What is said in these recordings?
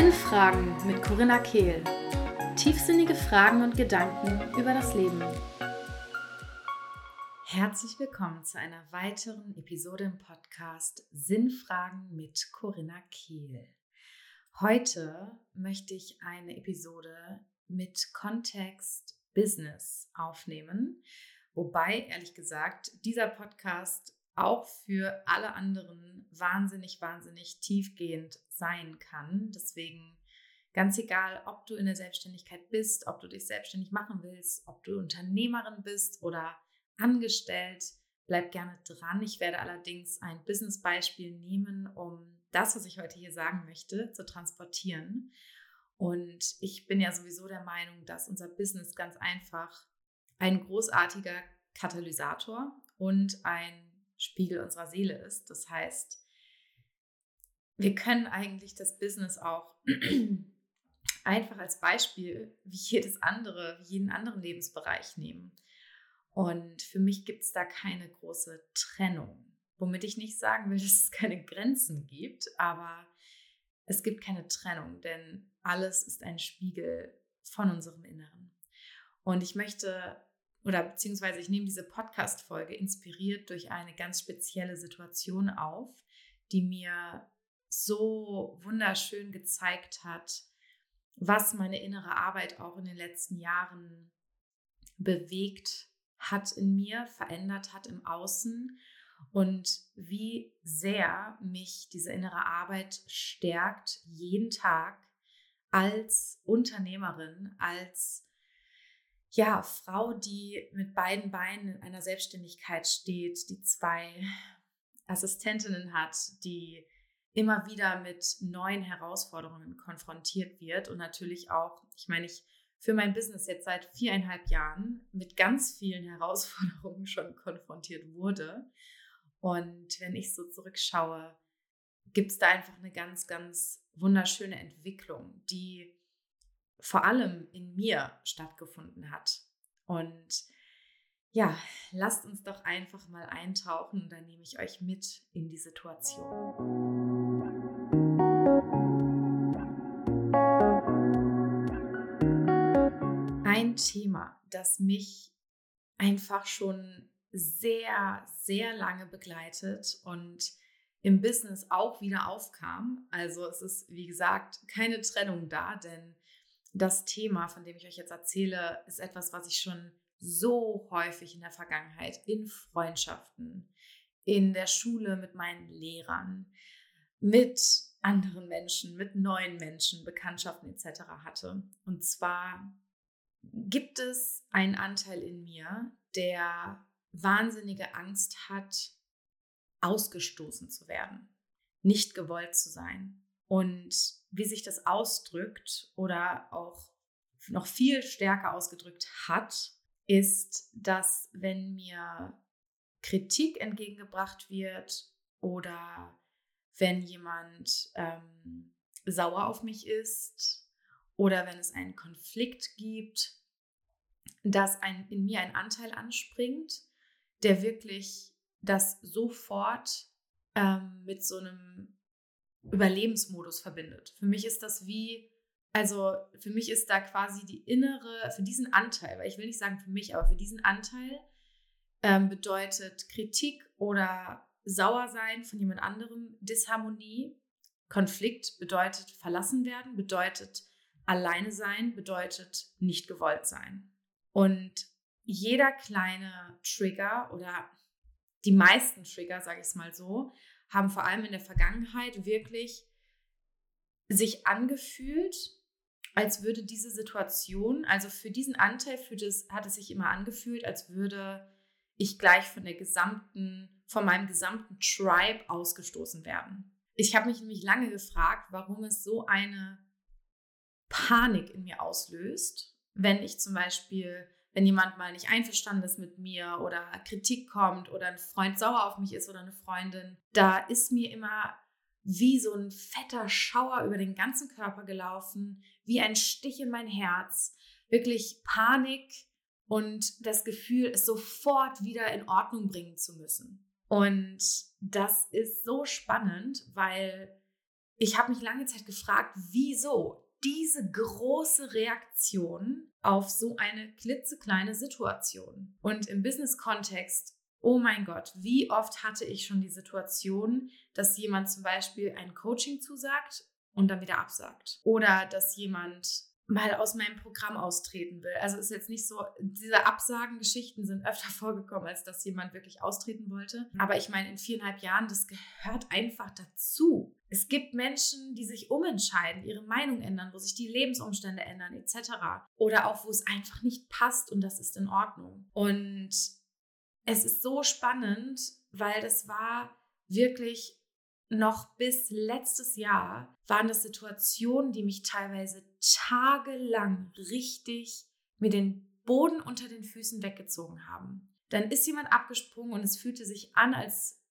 Sinnfragen mit Corinna Kehl. Tiefsinnige Fragen und Gedanken über das Leben. Herzlich willkommen zu einer weiteren Episode im Podcast Sinnfragen mit Corinna Kehl. Heute möchte ich eine Episode mit Kontext Business aufnehmen, wobei ehrlich gesagt dieser Podcast auch für alle anderen wahnsinnig, wahnsinnig tiefgehend sein kann. Deswegen ganz egal, ob du in der Selbstständigkeit bist, ob du dich selbstständig machen willst, ob du Unternehmerin bist oder angestellt, bleib gerne dran. Ich werde allerdings ein Business-Beispiel nehmen, um das, was ich heute hier sagen möchte, zu transportieren. Und ich bin ja sowieso der Meinung, dass unser Business ganz einfach ein großartiger Katalysator und ein Spiegel unserer Seele ist. Das heißt, wir können eigentlich das Business auch einfach als Beispiel wie jedes andere, wie jeden anderen Lebensbereich nehmen. Und für mich gibt es da keine große Trennung. Womit ich nicht sagen will, dass es keine Grenzen gibt, aber es gibt keine Trennung, denn alles ist ein Spiegel von unserem Inneren. Und ich möchte oder beziehungsweise ich nehme diese Podcast-Folge inspiriert durch eine ganz spezielle Situation auf, die mir so wunderschön gezeigt hat, was meine innere Arbeit auch in den letzten Jahren bewegt hat in mir, verändert hat im Außen und wie sehr mich diese innere Arbeit stärkt jeden Tag als Unternehmerin, als ja, Frau, die mit beiden Beinen in einer Selbstständigkeit steht, die zwei Assistentinnen hat, die immer wieder mit neuen Herausforderungen konfrontiert wird und natürlich auch, ich meine, ich für mein Business jetzt seit viereinhalb Jahren mit ganz vielen Herausforderungen schon konfrontiert wurde. Und wenn ich so zurückschaue, gibt es da einfach eine ganz, ganz wunderschöne Entwicklung, die vor allem in mir stattgefunden hat. Und ja, lasst uns doch einfach mal eintauchen dann nehme ich euch mit in die Situation. Ein Thema, das mich einfach schon sehr, sehr lange begleitet und im Business auch wieder aufkam. Also es ist, wie gesagt, keine Trennung da, denn das Thema, von dem ich euch jetzt erzähle, ist etwas, was ich schon so häufig in der Vergangenheit in Freundschaften, in der Schule mit meinen Lehrern, mit anderen Menschen, mit neuen Menschen, Bekanntschaften etc. hatte. Und zwar gibt es einen Anteil in mir, der wahnsinnige Angst hat, ausgestoßen zu werden, nicht gewollt zu sein. Und wie sich das ausdrückt oder auch noch viel stärker ausgedrückt hat, ist, dass wenn mir Kritik entgegengebracht wird oder wenn jemand ähm, sauer auf mich ist oder wenn es einen Konflikt gibt, dass ein, in mir ein Anteil anspringt, der wirklich das sofort ähm, mit so einem Überlebensmodus verbindet. Für mich ist das wie, also für mich ist da quasi die innere, für diesen Anteil, weil ich will nicht sagen für mich, aber für diesen Anteil ähm, bedeutet Kritik oder Sauersein von jemand anderem Disharmonie. Konflikt bedeutet verlassen werden, bedeutet alleine sein, bedeutet nicht gewollt sein. Und jeder kleine Trigger oder die meisten Trigger, sage ich es mal so, haben vor allem in der Vergangenheit wirklich sich angefühlt, als würde diese Situation, also für diesen Anteil für das, hat es sich immer angefühlt, als würde ich gleich von der gesamten, von meinem gesamten Tribe ausgestoßen werden. Ich habe mich nämlich lange gefragt, warum es so eine Panik in mir auslöst, wenn ich zum Beispiel wenn jemand mal nicht einverstanden ist mit mir oder Kritik kommt oder ein Freund sauer auf mich ist oder eine Freundin, da ist mir immer wie so ein fetter Schauer über den ganzen Körper gelaufen, wie ein Stich in mein Herz, wirklich Panik und das Gefühl, es sofort wieder in Ordnung bringen zu müssen. Und das ist so spannend, weil ich habe mich lange Zeit gefragt, wieso diese große Reaktion auf so eine klitzekleine Situation. Und im Business-Kontext, oh mein Gott, wie oft hatte ich schon die Situation, dass jemand zum Beispiel ein Coaching zusagt und dann wieder absagt. Oder dass jemand mal aus meinem Programm austreten will. Also ist jetzt nicht so, diese Absagengeschichten sind öfter vorgekommen, als dass jemand wirklich austreten wollte. Aber ich meine, in viereinhalb Jahren, das gehört einfach dazu. Es gibt Menschen, die sich umentscheiden, ihre Meinung ändern, wo sich die Lebensumstände ändern, etc. Oder auch, wo es einfach nicht passt und das ist in Ordnung. Und es ist so spannend, weil das war wirklich noch bis letztes Jahr waren das Situationen, die mich teilweise tagelang richtig mir den Boden unter den Füßen weggezogen haben. Dann ist jemand abgesprungen und es fühlte sich an, als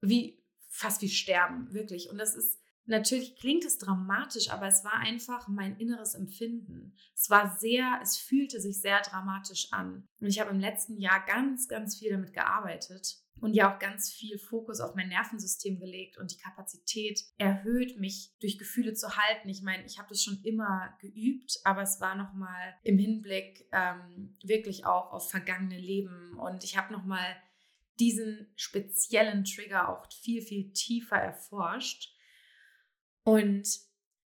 wie fast wie Sterben, wirklich. Und das ist natürlich klingt es dramatisch, aber es war einfach mein inneres Empfinden. Es war sehr, es fühlte sich sehr dramatisch an. Und ich habe im letzten Jahr ganz, ganz viel damit gearbeitet und ja auch ganz viel Fokus auf mein Nervensystem gelegt und die Kapazität erhöht, mich durch Gefühle zu halten. Ich meine, ich habe das schon immer geübt, aber es war nochmal im Hinblick ähm, wirklich auch auf vergangene Leben und ich habe nochmal diesen speziellen Trigger auch viel, viel tiefer erforscht. Und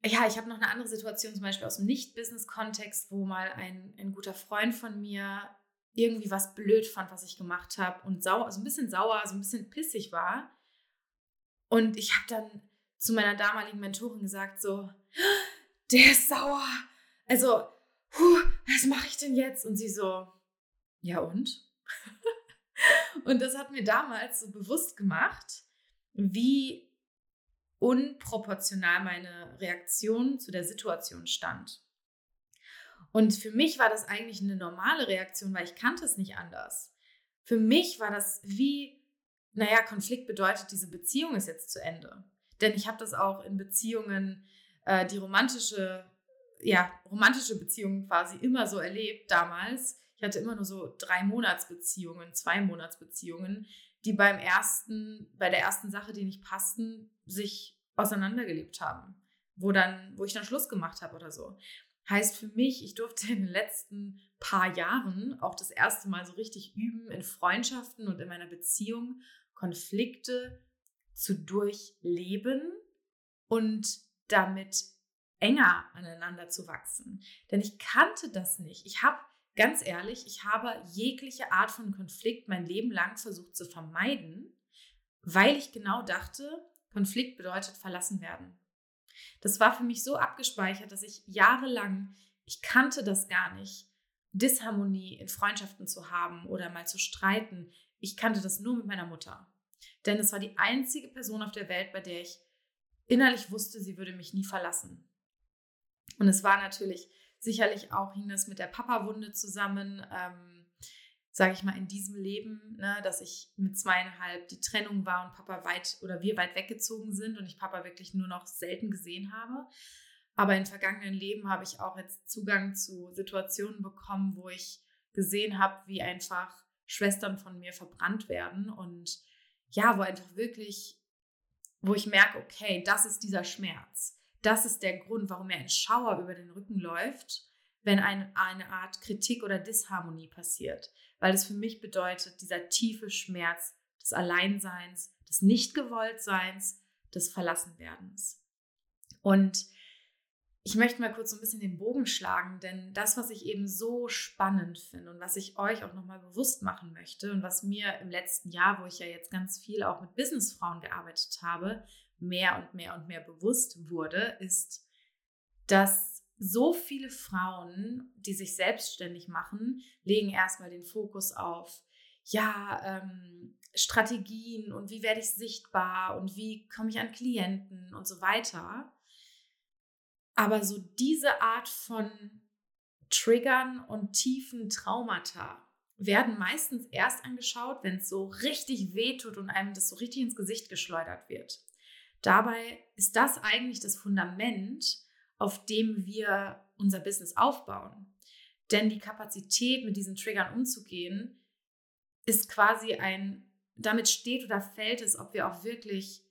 ja, ich habe noch eine andere Situation, zum Beispiel aus dem Nicht-Business-Kontext, wo mal ein, ein guter Freund von mir irgendwie was blöd fand, was ich gemacht habe und so ein bisschen sauer, so ein bisschen pissig war. Und ich habe dann zu meiner damaligen Mentorin gesagt, so, der ist sauer. Also, huh, was mache ich denn jetzt? Und sie so, ja und? und das hat mir damals so bewusst gemacht, wie unproportional meine Reaktion zu der Situation stand. Und für mich war das eigentlich eine normale Reaktion, weil ich kannte es nicht anders. Für mich war das wie, naja, Konflikt bedeutet, diese Beziehung ist jetzt zu Ende. Denn ich habe das auch in Beziehungen, äh, die romantische, ja, romantische Beziehungen quasi immer so erlebt damals. Ich hatte immer nur so drei Monatsbeziehungen, zwei Monatsbeziehungen, die beim ersten, bei der ersten Sache, die nicht passten, sich auseinandergelebt haben. Wo dann, wo ich dann Schluss gemacht habe oder so. Heißt für mich, ich durfte in den letzten paar Jahren auch das erste Mal so richtig üben, in Freundschaften und in meiner Beziehung Konflikte zu durchleben und damit enger aneinander zu wachsen. Denn ich kannte das nicht. Ich habe, ganz ehrlich, ich habe jegliche Art von Konflikt mein Leben lang versucht zu vermeiden, weil ich genau dachte, Konflikt bedeutet verlassen werden. Das war für mich so abgespeichert, dass ich jahrelang, ich kannte das gar nicht, Disharmonie in Freundschaften zu haben oder mal zu streiten. Ich kannte das nur mit meiner Mutter. Denn es war die einzige Person auf der Welt, bei der ich innerlich wusste, sie würde mich nie verlassen. Und es war natürlich sicherlich auch, hing das mit der Papa-Wunde zusammen. Ähm, sage ich mal, in diesem Leben, ne, dass ich mit zweieinhalb die Trennung war und Papa weit oder wir weit weggezogen sind und ich Papa wirklich nur noch selten gesehen habe. Aber in vergangenen Leben habe ich auch jetzt Zugang zu Situationen bekommen, wo ich gesehen habe, wie einfach Schwestern von mir verbrannt werden und ja, wo einfach wirklich, wo ich merke, okay, das ist dieser Schmerz. Das ist der Grund, warum mir ein Schauer über den Rücken läuft, wenn eine, eine Art Kritik oder Disharmonie passiert weil es für mich bedeutet, dieser tiefe Schmerz des Alleinseins, des Nichtgewolltseins, des Verlassenwerdens. Und ich möchte mal kurz so ein bisschen den Bogen schlagen, denn das, was ich eben so spannend finde und was ich euch auch nochmal bewusst machen möchte und was mir im letzten Jahr, wo ich ja jetzt ganz viel auch mit Businessfrauen gearbeitet habe, mehr und mehr und mehr bewusst wurde, ist, dass so viele Frauen, die sich selbstständig machen, legen erstmal den Fokus auf, ja, ähm, Strategien und wie werde ich sichtbar und wie komme ich an Klienten und so weiter. Aber so diese Art von Triggern und tiefen Traumata werden meistens erst angeschaut, wenn es so richtig wehtut und einem das so richtig ins Gesicht geschleudert wird. Dabei ist das eigentlich das Fundament, auf dem wir unser Business aufbauen. Denn die Kapazität, mit diesen Triggern umzugehen, ist quasi ein, damit steht oder fällt es, ob wir auch wirklich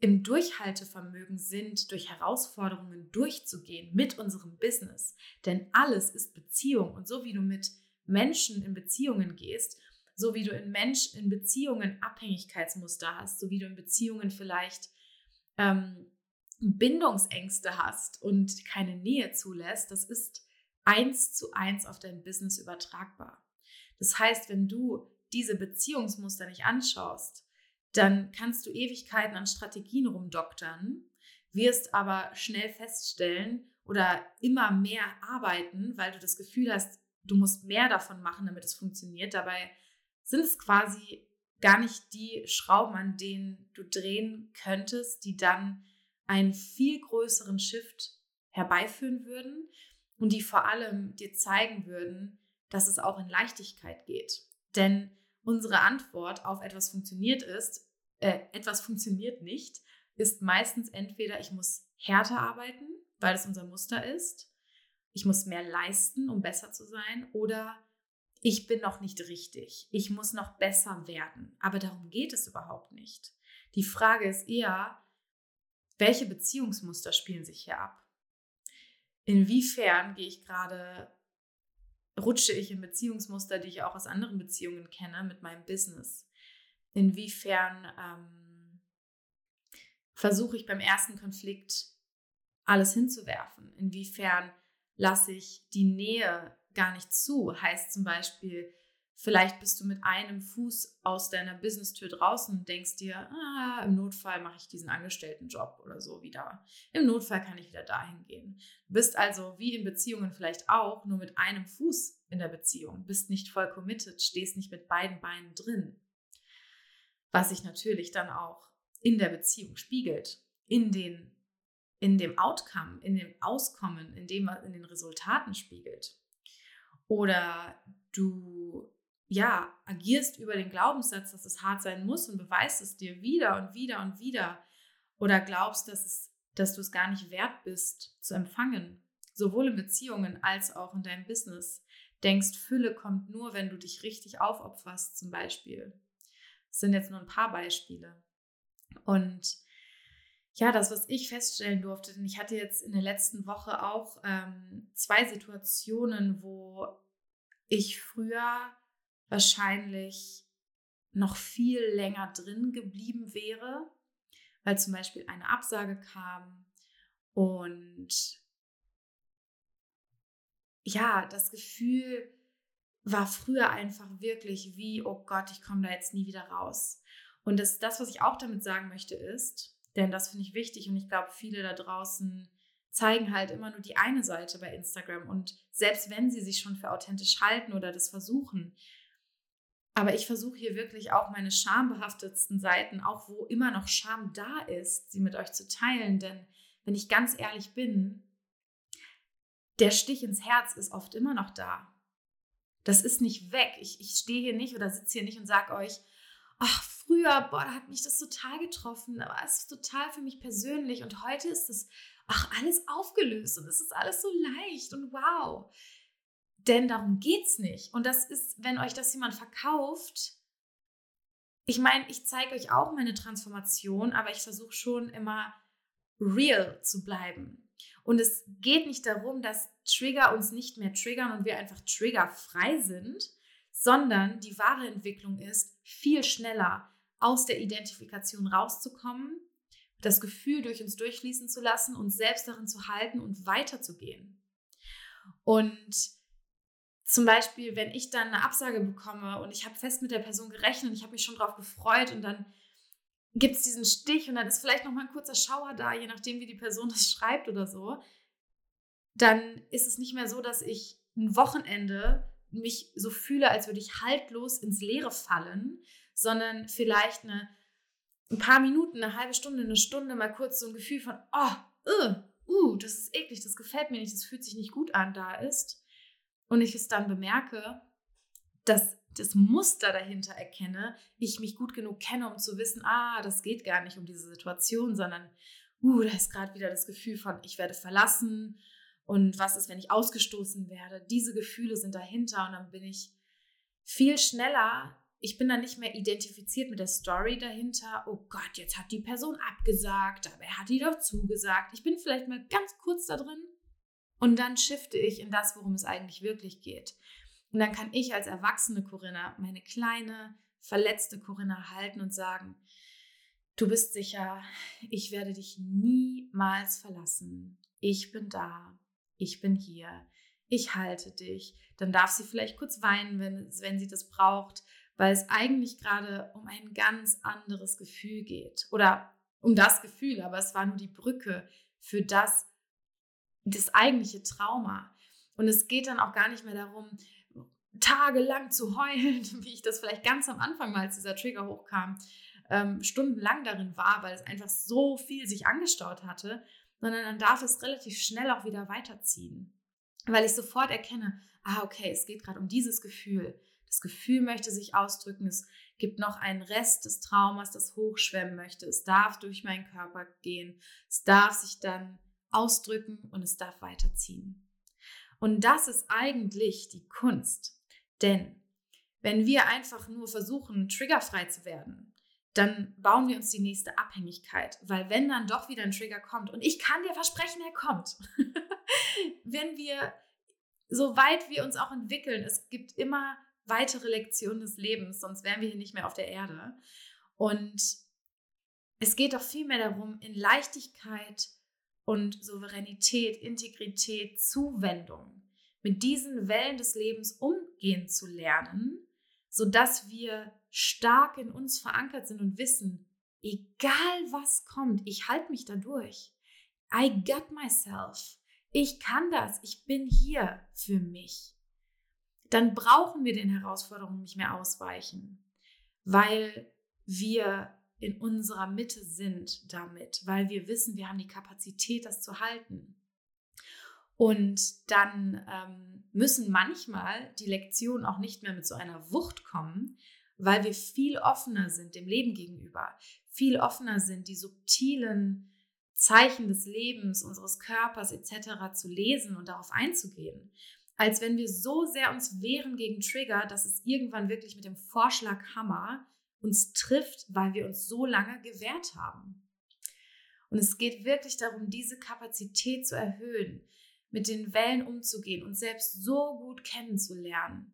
im Durchhaltevermögen sind, durch Herausforderungen durchzugehen mit unserem Business. Denn alles ist Beziehung. Und so wie du mit Menschen in Beziehungen gehst, so wie du in Mensch in Beziehungen Abhängigkeitsmuster hast, so wie du in Beziehungen vielleicht ähm, Bindungsängste hast und keine Nähe zulässt, das ist eins zu eins auf dein Business übertragbar. Das heißt, wenn du diese Beziehungsmuster nicht anschaust, dann kannst du Ewigkeiten an Strategien rumdoktern, wirst aber schnell feststellen oder immer mehr arbeiten, weil du das Gefühl hast, du musst mehr davon machen, damit es funktioniert. Dabei sind es quasi gar nicht die Schrauben, an denen du drehen könntest, die dann einen viel größeren Shift herbeiführen würden und die vor allem dir zeigen würden, dass es auch in Leichtigkeit geht. Denn unsere Antwort auf etwas funktioniert ist, äh, etwas funktioniert nicht, ist meistens entweder ich muss härter arbeiten, weil es unser Muster ist, ich muss mehr leisten, um besser zu sein, oder ich bin noch nicht richtig, ich muss noch besser werden. Aber darum geht es überhaupt nicht. Die Frage ist eher, welche Beziehungsmuster spielen sich hier ab? Inwiefern gehe ich gerade rutsche ich in Beziehungsmuster, die ich auch aus anderen Beziehungen kenne, mit meinem Business? Inwiefern ähm, versuche ich beim ersten Konflikt alles hinzuwerfen? Inwiefern lasse ich die Nähe gar nicht zu? Heißt zum Beispiel, Vielleicht bist du mit einem Fuß aus deiner Business-Tür draußen und denkst dir, ah, im Notfall mache ich diesen Angestelltenjob oder so wieder. Im Notfall kann ich wieder dahin gehen. Du bist also wie in Beziehungen vielleicht auch nur mit einem Fuß in der Beziehung, bist nicht voll committed, stehst nicht mit beiden Beinen drin. Was sich natürlich dann auch in der Beziehung spiegelt, in den in dem Outcome, in dem Auskommen, in dem in den Resultaten spiegelt. Oder du ja, agierst über den Glaubenssatz, dass es hart sein muss und beweist es dir wieder und wieder und wieder. Oder glaubst, dass, es, dass du es gar nicht wert bist zu empfangen. Sowohl in Beziehungen als auch in deinem Business. Denkst, Fülle kommt nur, wenn du dich richtig aufopferst, zum Beispiel. Das sind jetzt nur ein paar Beispiele. Und ja, das, was ich feststellen durfte, denn ich hatte jetzt in der letzten Woche auch ähm, zwei Situationen, wo ich früher wahrscheinlich noch viel länger drin geblieben wäre, weil zum Beispiel eine Absage kam und ja, das Gefühl war früher einfach wirklich wie, oh Gott, ich komme da jetzt nie wieder raus. Und das, das, was ich auch damit sagen möchte, ist, denn das finde ich wichtig und ich glaube, viele da draußen zeigen halt immer nur die eine Seite bei Instagram. Und selbst wenn sie sich schon für authentisch halten oder das versuchen, aber ich versuche hier wirklich auch meine schambehaftetsten Seiten, auch wo immer noch Scham da ist, sie mit euch zu teilen. Denn wenn ich ganz ehrlich bin, der Stich ins Herz ist oft immer noch da. Das ist nicht weg. Ich, ich stehe hier nicht oder sitze hier nicht und sage euch, ach, früher, boah, da hat mich das total getroffen, aber es ist total für mich persönlich und heute ist es, ach, alles aufgelöst und es ist alles so leicht und wow. Denn darum geht es nicht. Und das ist, wenn euch das jemand verkauft, ich meine, ich zeige euch auch meine Transformation, aber ich versuche schon immer real zu bleiben. Und es geht nicht darum, dass Trigger uns nicht mehr triggern und wir einfach triggerfrei sind, sondern die wahre Entwicklung ist, viel schneller aus der Identifikation rauszukommen, das Gefühl durch uns durchfließen zu lassen, uns selbst darin zu halten und weiterzugehen. Und zum Beispiel, wenn ich dann eine Absage bekomme und ich habe fest mit der Person gerechnet und ich habe mich schon darauf gefreut und dann gibt es diesen Stich und dann ist vielleicht noch mal ein kurzer Schauer da, je nachdem, wie die Person das schreibt oder so, dann ist es nicht mehr so, dass ich ein Wochenende mich so fühle, als würde ich haltlos ins Leere fallen, sondern vielleicht eine, ein paar Minuten, eine halbe Stunde, eine Stunde mal kurz so ein Gefühl von, oh, uh, uh, das ist eklig, das gefällt mir nicht, das fühlt sich nicht gut an, da ist und ich es dann bemerke, dass das Muster dahinter erkenne, ich mich gut genug kenne, um zu wissen, ah, das geht gar nicht um diese Situation, sondern, uh, da ist gerade wieder das Gefühl von, ich werde verlassen und was ist, wenn ich ausgestoßen werde. Diese Gefühle sind dahinter und dann bin ich viel schneller ich bin dann nicht mehr identifiziert mit der Story dahinter. Oh Gott, jetzt hat die Person abgesagt, aber er hat die doch zugesagt. Ich bin vielleicht mal ganz kurz da drin und dann shifte ich in das, worum es eigentlich wirklich geht. Und dann kann ich als erwachsene Corinna meine kleine, verletzte Corinna halten und sagen, du bist sicher, ich werde dich niemals verlassen. Ich bin da, ich bin hier, ich halte dich. Dann darf sie vielleicht kurz weinen, wenn, wenn sie das braucht, weil es eigentlich gerade um ein ganz anderes Gefühl geht. Oder um das Gefühl, aber es war nur die Brücke für das, das eigentliche Trauma. Und es geht dann auch gar nicht mehr darum, tagelang zu heulen, wie ich das vielleicht ganz am Anfang mal, als dieser Trigger hochkam, ähm, stundenlang darin war, weil es einfach so viel sich angestaut hatte, sondern dann darf es relativ schnell auch wieder weiterziehen. Weil ich sofort erkenne, ah, okay, es geht gerade um dieses Gefühl. Das Gefühl möchte sich ausdrücken. Es gibt noch einen Rest des Traumas, das hochschwemmen möchte. Es darf durch meinen Körper gehen. Es darf sich dann ausdrücken und es darf weiterziehen. Und das ist eigentlich die Kunst. Denn wenn wir einfach nur versuchen, triggerfrei zu werden, dann bauen wir uns die nächste Abhängigkeit. Weil wenn dann doch wieder ein Trigger kommt, und ich kann dir versprechen, er kommt, wenn wir, soweit wir uns auch entwickeln, es gibt immer weitere Lektion des Lebens, sonst wären wir hier nicht mehr auf der Erde. Und es geht doch vielmehr darum, in Leichtigkeit und Souveränität, Integrität, Zuwendung mit diesen Wellen des Lebens umgehen zu lernen, sodass wir stark in uns verankert sind und wissen, egal was kommt, ich halte mich da durch. I got myself. Ich kann das. Ich bin hier für mich dann brauchen wir den Herausforderungen nicht mehr ausweichen, weil wir in unserer Mitte sind damit, weil wir wissen, wir haben die Kapazität, das zu halten. Und dann ähm, müssen manchmal die Lektionen auch nicht mehr mit so einer Wucht kommen, weil wir viel offener sind dem Leben gegenüber, viel offener sind, die subtilen Zeichen des Lebens, unseres Körpers etc. zu lesen und darauf einzugehen als wenn wir so sehr uns wehren gegen Trigger, dass es irgendwann wirklich mit dem Vorschlaghammer uns trifft, weil wir uns so lange gewehrt haben. Und es geht wirklich darum, diese Kapazität zu erhöhen, mit den Wellen umzugehen und selbst so gut kennenzulernen,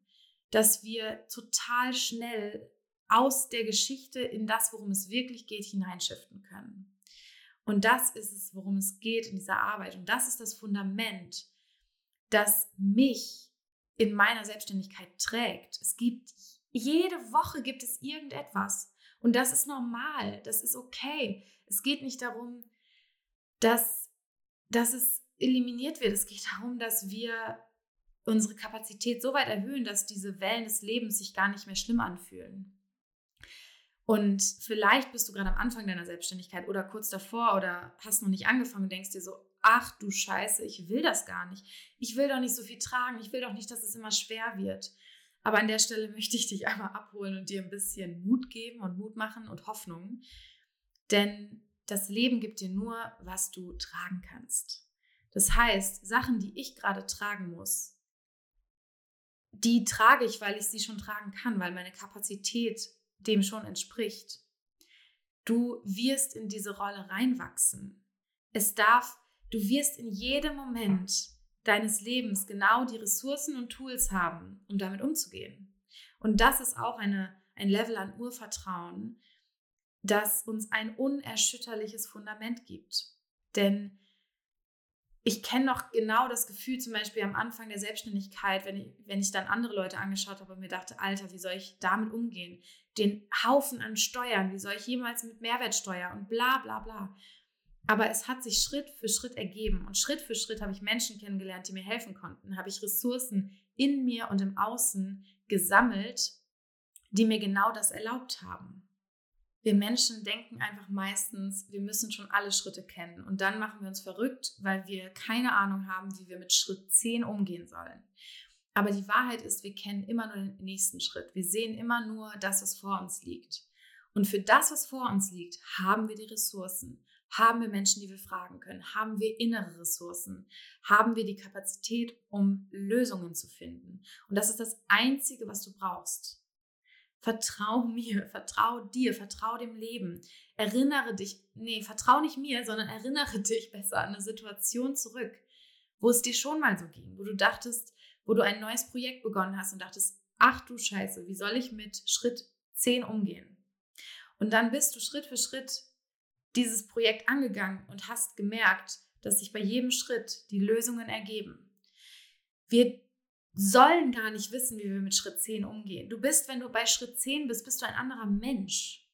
dass wir total schnell aus der Geschichte in das, worum es wirklich geht, hineinschiften können. Und das ist es, worum es geht in dieser Arbeit. Und das ist das Fundament, das mich in meiner Selbstständigkeit trägt. Es gibt, jede Woche gibt es irgendetwas. Und das ist normal, das ist okay. Es geht nicht darum, dass, dass es eliminiert wird. Es geht darum, dass wir unsere Kapazität so weit erhöhen, dass diese Wellen des Lebens sich gar nicht mehr schlimm anfühlen. Und vielleicht bist du gerade am Anfang deiner Selbstständigkeit oder kurz davor oder hast noch nicht angefangen und denkst dir so, ach du Scheiße, ich will das gar nicht. Ich will doch nicht so viel tragen. Ich will doch nicht, dass es immer schwer wird. Aber an der Stelle möchte ich dich einmal abholen und dir ein bisschen Mut geben und Mut machen und Hoffnung. Denn das Leben gibt dir nur, was du tragen kannst. Das heißt, Sachen, die ich gerade tragen muss, die trage ich, weil ich sie schon tragen kann, weil meine Kapazität dem schon entspricht. Du wirst in diese Rolle reinwachsen. Es darf Du wirst in jedem Moment deines Lebens genau die Ressourcen und Tools haben, um damit umzugehen. Und das ist auch eine, ein Level an Urvertrauen, das uns ein unerschütterliches Fundament gibt. Denn ich kenne noch genau das Gefühl, zum Beispiel am Anfang der Selbstständigkeit, wenn ich, wenn ich dann andere Leute angeschaut habe und mir dachte, Alter, wie soll ich damit umgehen? Den Haufen an Steuern, wie soll ich jemals mit Mehrwertsteuer und bla bla bla. Aber es hat sich Schritt für Schritt ergeben und Schritt für Schritt habe ich Menschen kennengelernt, die mir helfen konnten, habe ich Ressourcen in mir und im Außen gesammelt, die mir genau das erlaubt haben. Wir Menschen denken einfach meistens, wir müssen schon alle Schritte kennen und dann machen wir uns verrückt, weil wir keine Ahnung haben, wie wir mit Schritt 10 umgehen sollen. Aber die Wahrheit ist, wir kennen immer nur den nächsten Schritt. Wir sehen immer nur das, was vor uns liegt. Und für das, was vor uns liegt, haben wir die Ressourcen. Haben wir Menschen, die wir fragen können? Haben wir innere Ressourcen? Haben wir die Kapazität, um Lösungen zu finden? Und das ist das Einzige, was du brauchst. Vertrau mir, vertrau dir, vertrau dem Leben. Erinnere dich, nee, vertrau nicht mir, sondern erinnere dich besser an eine Situation zurück, wo es dir schon mal so ging, wo du dachtest, wo du ein neues Projekt begonnen hast und dachtest, ach du Scheiße, wie soll ich mit Schritt 10 umgehen? Und dann bist du Schritt für Schritt dieses Projekt angegangen und hast gemerkt, dass sich bei jedem Schritt die Lösungen ergeben. Wir sollen gar nicht wissen, wie wir mit Schritt 10 umgehen. Du bist, wenn du bei Schritt 10 bist, bist du ein anderer Mensch.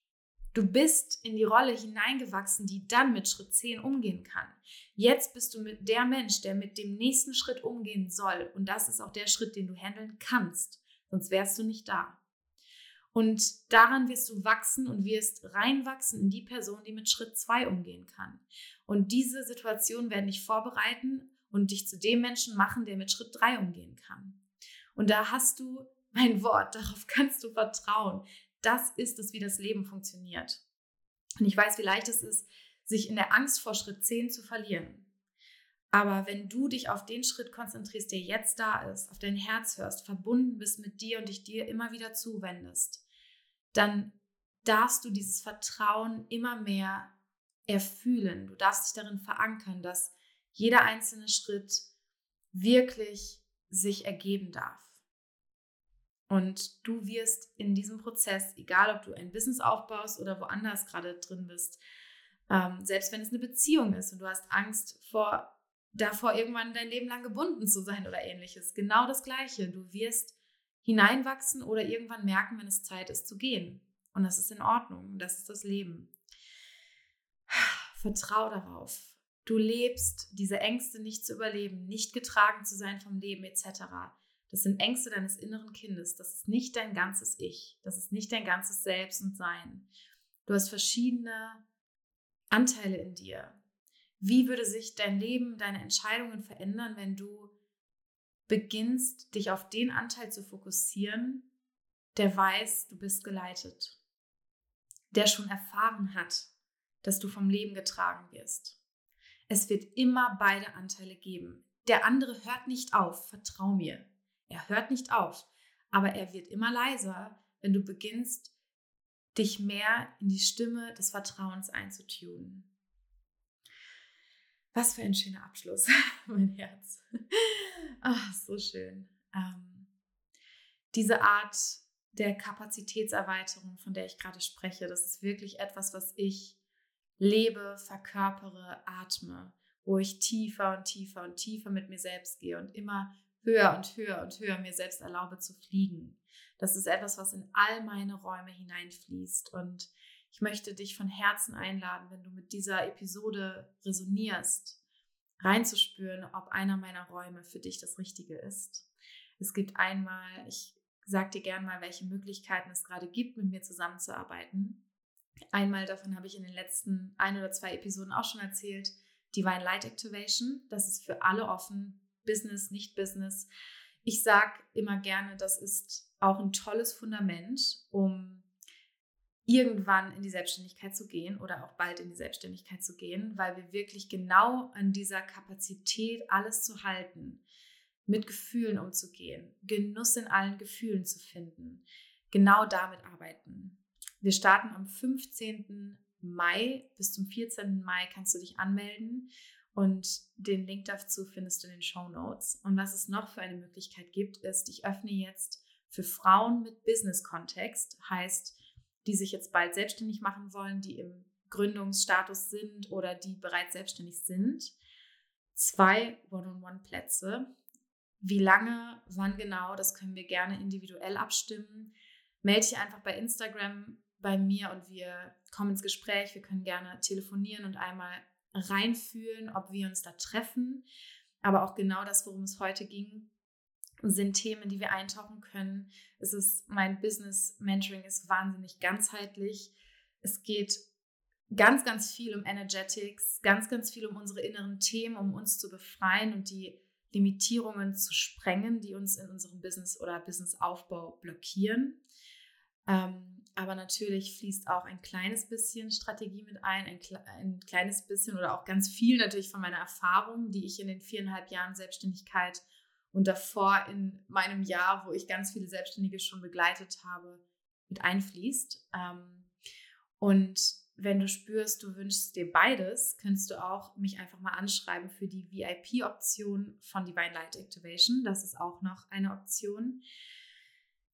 Du bist in die Rolle hineingewachsen, die dann mit Schritt 10 umgehen kann. Jetzt bist du mit der Mensch, der mit dem nächsten Schritt umgehen soll. Und das ist auch der Schritt, den du handeln kannst. Sonst wärst du nicht da. Und daran wirst du wachsen und wirst reinwachsen in die Person, die mit Schritt 2 umgehen kann. Und diese Situation werden dich vorbereiten und dich zu dem Menschen machen, der mit Schritt 3 umgehen kann. Und da hast du mein Wort, darauf kannst du vertrauen. Das ist es, wie das Leben funktioniert. Und ich weiß, wie leicht es ist, sich in der Angst vor Schritt 10 zu verlieren. Aber wenn du dich auf den Schritt konzentrierst, der jetzt da ist, auf dein Herz hörst, verbunden bist mit dir und dich dir immer wieder zuwendest, dann darfst du dieses Vertrauen immer mehr erfühlen. Du darfst dich darin verankern, dass jeder einzelne Schritt wirklich sich ergeben darf. Und du wirst in diesem Prozess, egal ob du ein Business aufbaust oder woanders gerade drin bist, ähm, selbst wenn es eine Beziehung ist und du hast Angst vor davor, irgendwann dein Leben lang gebunden zu sein oder ähnliches, genau das Gleiche. Du wirst hineinwachsen oder irgendwann merken, wenn es Zeit ist zu gehen. Und das ist in Ordnung. Das ist das Leben. Vertrau darauf. Du lebst diese Ängste nicht zu überleben, nicht getragen zu sein vom Leben etc. Das sind Ängste deines inneren Kindes. Das ist nicht dein ganzes Ich. Das ist nicht dein ganzes Selbst und Sein. Du hast verschiedene Anteile in dir. Wie würde sich dein Leben, deine Entscheidungen verändern, wenn du beginnst, dich auf den Anteil zu fokussieren, der weiß, du bist geleitet, der schon erfahren hat, dass du vom Leben getragen wirst. Es wird immer beide Anteile geben. Der andere hört nicht auf, vertrau mir. Er hört nicht auf, aber er wird immer leiser, wenn du beginnst, dich mehr in die Stimme des Vertrauens einzutunen. Was für ein schöner Abschluss, mein Herz. Ach, so schön. Ähm, diese Art der Kapazitätserweiterung, von der ich gerade spreche, das ist wirklich etwas, was ich lebe, verkörpere, atme, wo ich tiefer und tiefer und tiefer mit mir selbst gehe und immer höher und höher und höher mir selbst erlaube zu fliegen. Das ist etwas, was in all meine Räume hineinfließt. Und ich möchte dich von Herzen einladen, wenn du mit dieser Episode resonierst, reinzuspüren, ob einer meiner Räume für dich das Richtige ist. Es gibt einmal, ich sage dir gerne mal, welche Möglichkeiten es gerade gibt, mit mir zusammenzuarbeiten. Einmal davon habe ich in den letzten ein oder zwei Episoden auch schon erzählt. Divine Light Activation, das ist für alle offen, Business, nicht Business. Ich sage immer gerne, das ist auch ein tolles Fundament, um irgendwann in die Selbstständigkeit zu gehen oder auch bald in die Selbstständigkeit zu gehen, weil wir wirklich genau an dieser Kapazität, alles zu halten, mit Gefühlen umzugehen, Genuss in allen Gefühlen zu finden, genau damit arbeiten. Wir starten am 15. Mai bis zum 14. Mai kannst du dich anmelden und den Link dazu findest du in den Show Notes. Und was es noch für eine Möglichkeit gibt, ist, ich öffne jetzt für Frauen mit Business-Kontext, heißt, die sich jetzt bald selbstständig machen wollen, die im Gründungsstatus sind oder die bereits selbstständig sind, zwei One-on-One-Plätze. Wie lange, wann genau, das können wir gerne individuell abstimmen. Melde dich einfach bei Instagram bei mir und wir kommen ins Gespräch. Wir können gerne telefonieren und einmal reinfühlen, ob wir uns da treffen. Aber auch genau das, worum es heute ging, sind Themen, die wir eintauchen können. Es ist mein Business Mentoring ist wahnsinnig ganzheitlich. Es geht ganz, ganz viel um Energetics, ganz, ganz viel um unsere inneren Themen, um uns zu befreien und die Limitierungen zu sprengen, die uns in unserem Business oder Businessaufbau blockieren. Ähm, aber natürlich fließt auch ein kleines bisschen Strategie mit ein, ein, ein, kleines bisschen oder auch ganz viel natürlich von meiner Erfahrung, die ich in den viereinhalb Jahren Selbstständigkeit und davor in meinem Jahr, wo ich ganz viele Selbstständige schon begleitet habe, mit einfließt. Ähm, und wenn du spürst, du wünschst dir beides, kannst du auch mich einfach mal anschreiben für die VIP-Option von Divine Light Activation. Das ist auch noch eine Option.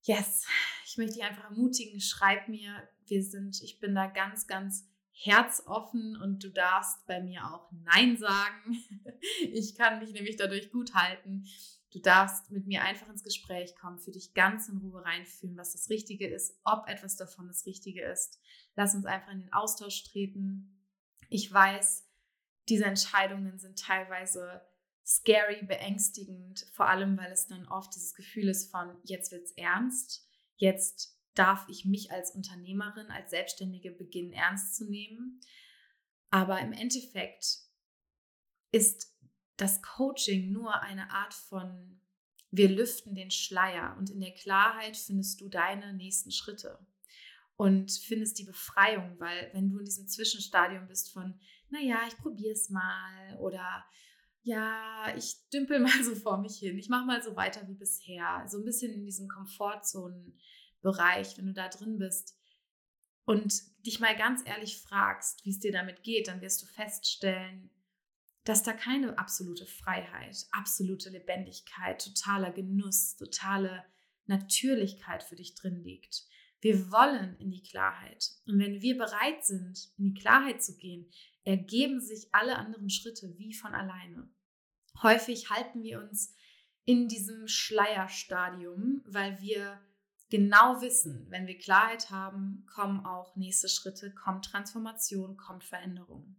Yes, ich möchte dich einfach ermutigen, schreib mir. Wir sind, ich bin da ganz, ganz herzoffen und du darfst bei mir auch Nein sagen. Ich kann mich nämlich dadurch gut halten. Du darfst mit mir einfach ins Gespräch kommen, für dich ganz in Ruhe reinfühlen, was das Richtige ist, ob etwas davon das Richtige ist. Lass uns einfach in den Austausch treten. Ich weiß, diese Entscheidungen sind teilweise scary, beängstigend, vor allem weil es dann oft dieses Gefühl ist von, jetzt es ernst, jetzt darf ich mich als Unternehmerin, als Selbstständige beginnen ernst zu nehmen. Aber im Endeffekt ist das Coaching nur eine Art von, wir lüften den Schleier und in der Klarheit findest du deine nächsten Schritte und findest die Befreiung, weil wenn du in diesem Zwischenstadium bist von, naja, ich probiere es mal oder ja, ich dümpel mal so vor mich hin, ich mache mal so weiter wie bisher, so ein bisschen in diesem Komfortzonenbereich, wenn du da drin bist und dich mal ganz ehrlich fragst, wie es dir damit geht, dann wirst du feststellen, dass da keine absolute Freiheit, absolute Lebendigkeit, totaler Genuss, totale Natürlichkeit für dich drin liegt. Wir wollen in die Klarheit. Und wenn wir bereit sind, in die Klarheit zu gehen, ergeben sich alle anderen Schritte wie von alleine. Häufig halten wir uns in diesem Schleierstadium, weil wir genau wissen, wenn wir Klarheit haben, kommen auch nächste Schritte, kommt Transformation, kommt Veränderung.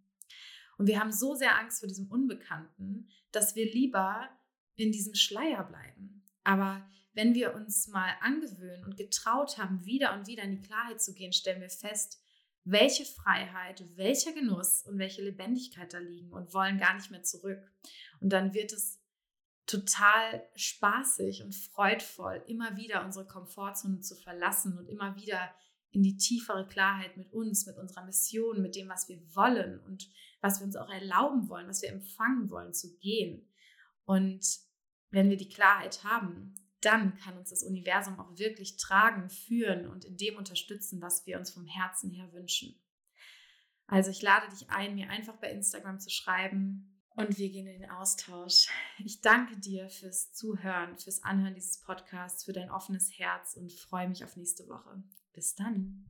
Und wir haben so sehr Angst vor diesem Unbekannten, dass wir lieber in diesem Schleier bleiben. Aber wenn wir uns mal angewöhnen und getraut haben, wieder und wieder in die Klarheit zu gehen, stellen wir fest, welche Freiheit, welcher Genuss und welche Lebendigkeit da liegen und wollen gar nicht mehr zurück. Und dann wird es total spaßig und freudvoll, immer wieder unsere Komfortzone zu verlassen und immer wieder in die tiefere Klarheit mit uns, mit unserer Mission, mit dem, was wir wollen und was wir uns auch erlauben wollen, was wir empfangen wollen, zu gehen. Und wenn wir die Klarheit haben, dann kann uns das Universum auch wirklich tragen, führen und in dem unterstützen, was wir uns vom Herzen her wünschen. Also ich lade dich ein, mir einfach bei Instagram zu schreiben und wir gehen in den Austausch. Ich danke dir fürs Zuhören, fürs Anhören dieses Podcasts, für dein offenes Herz und freue mich auf nächste Woche. Bis dann.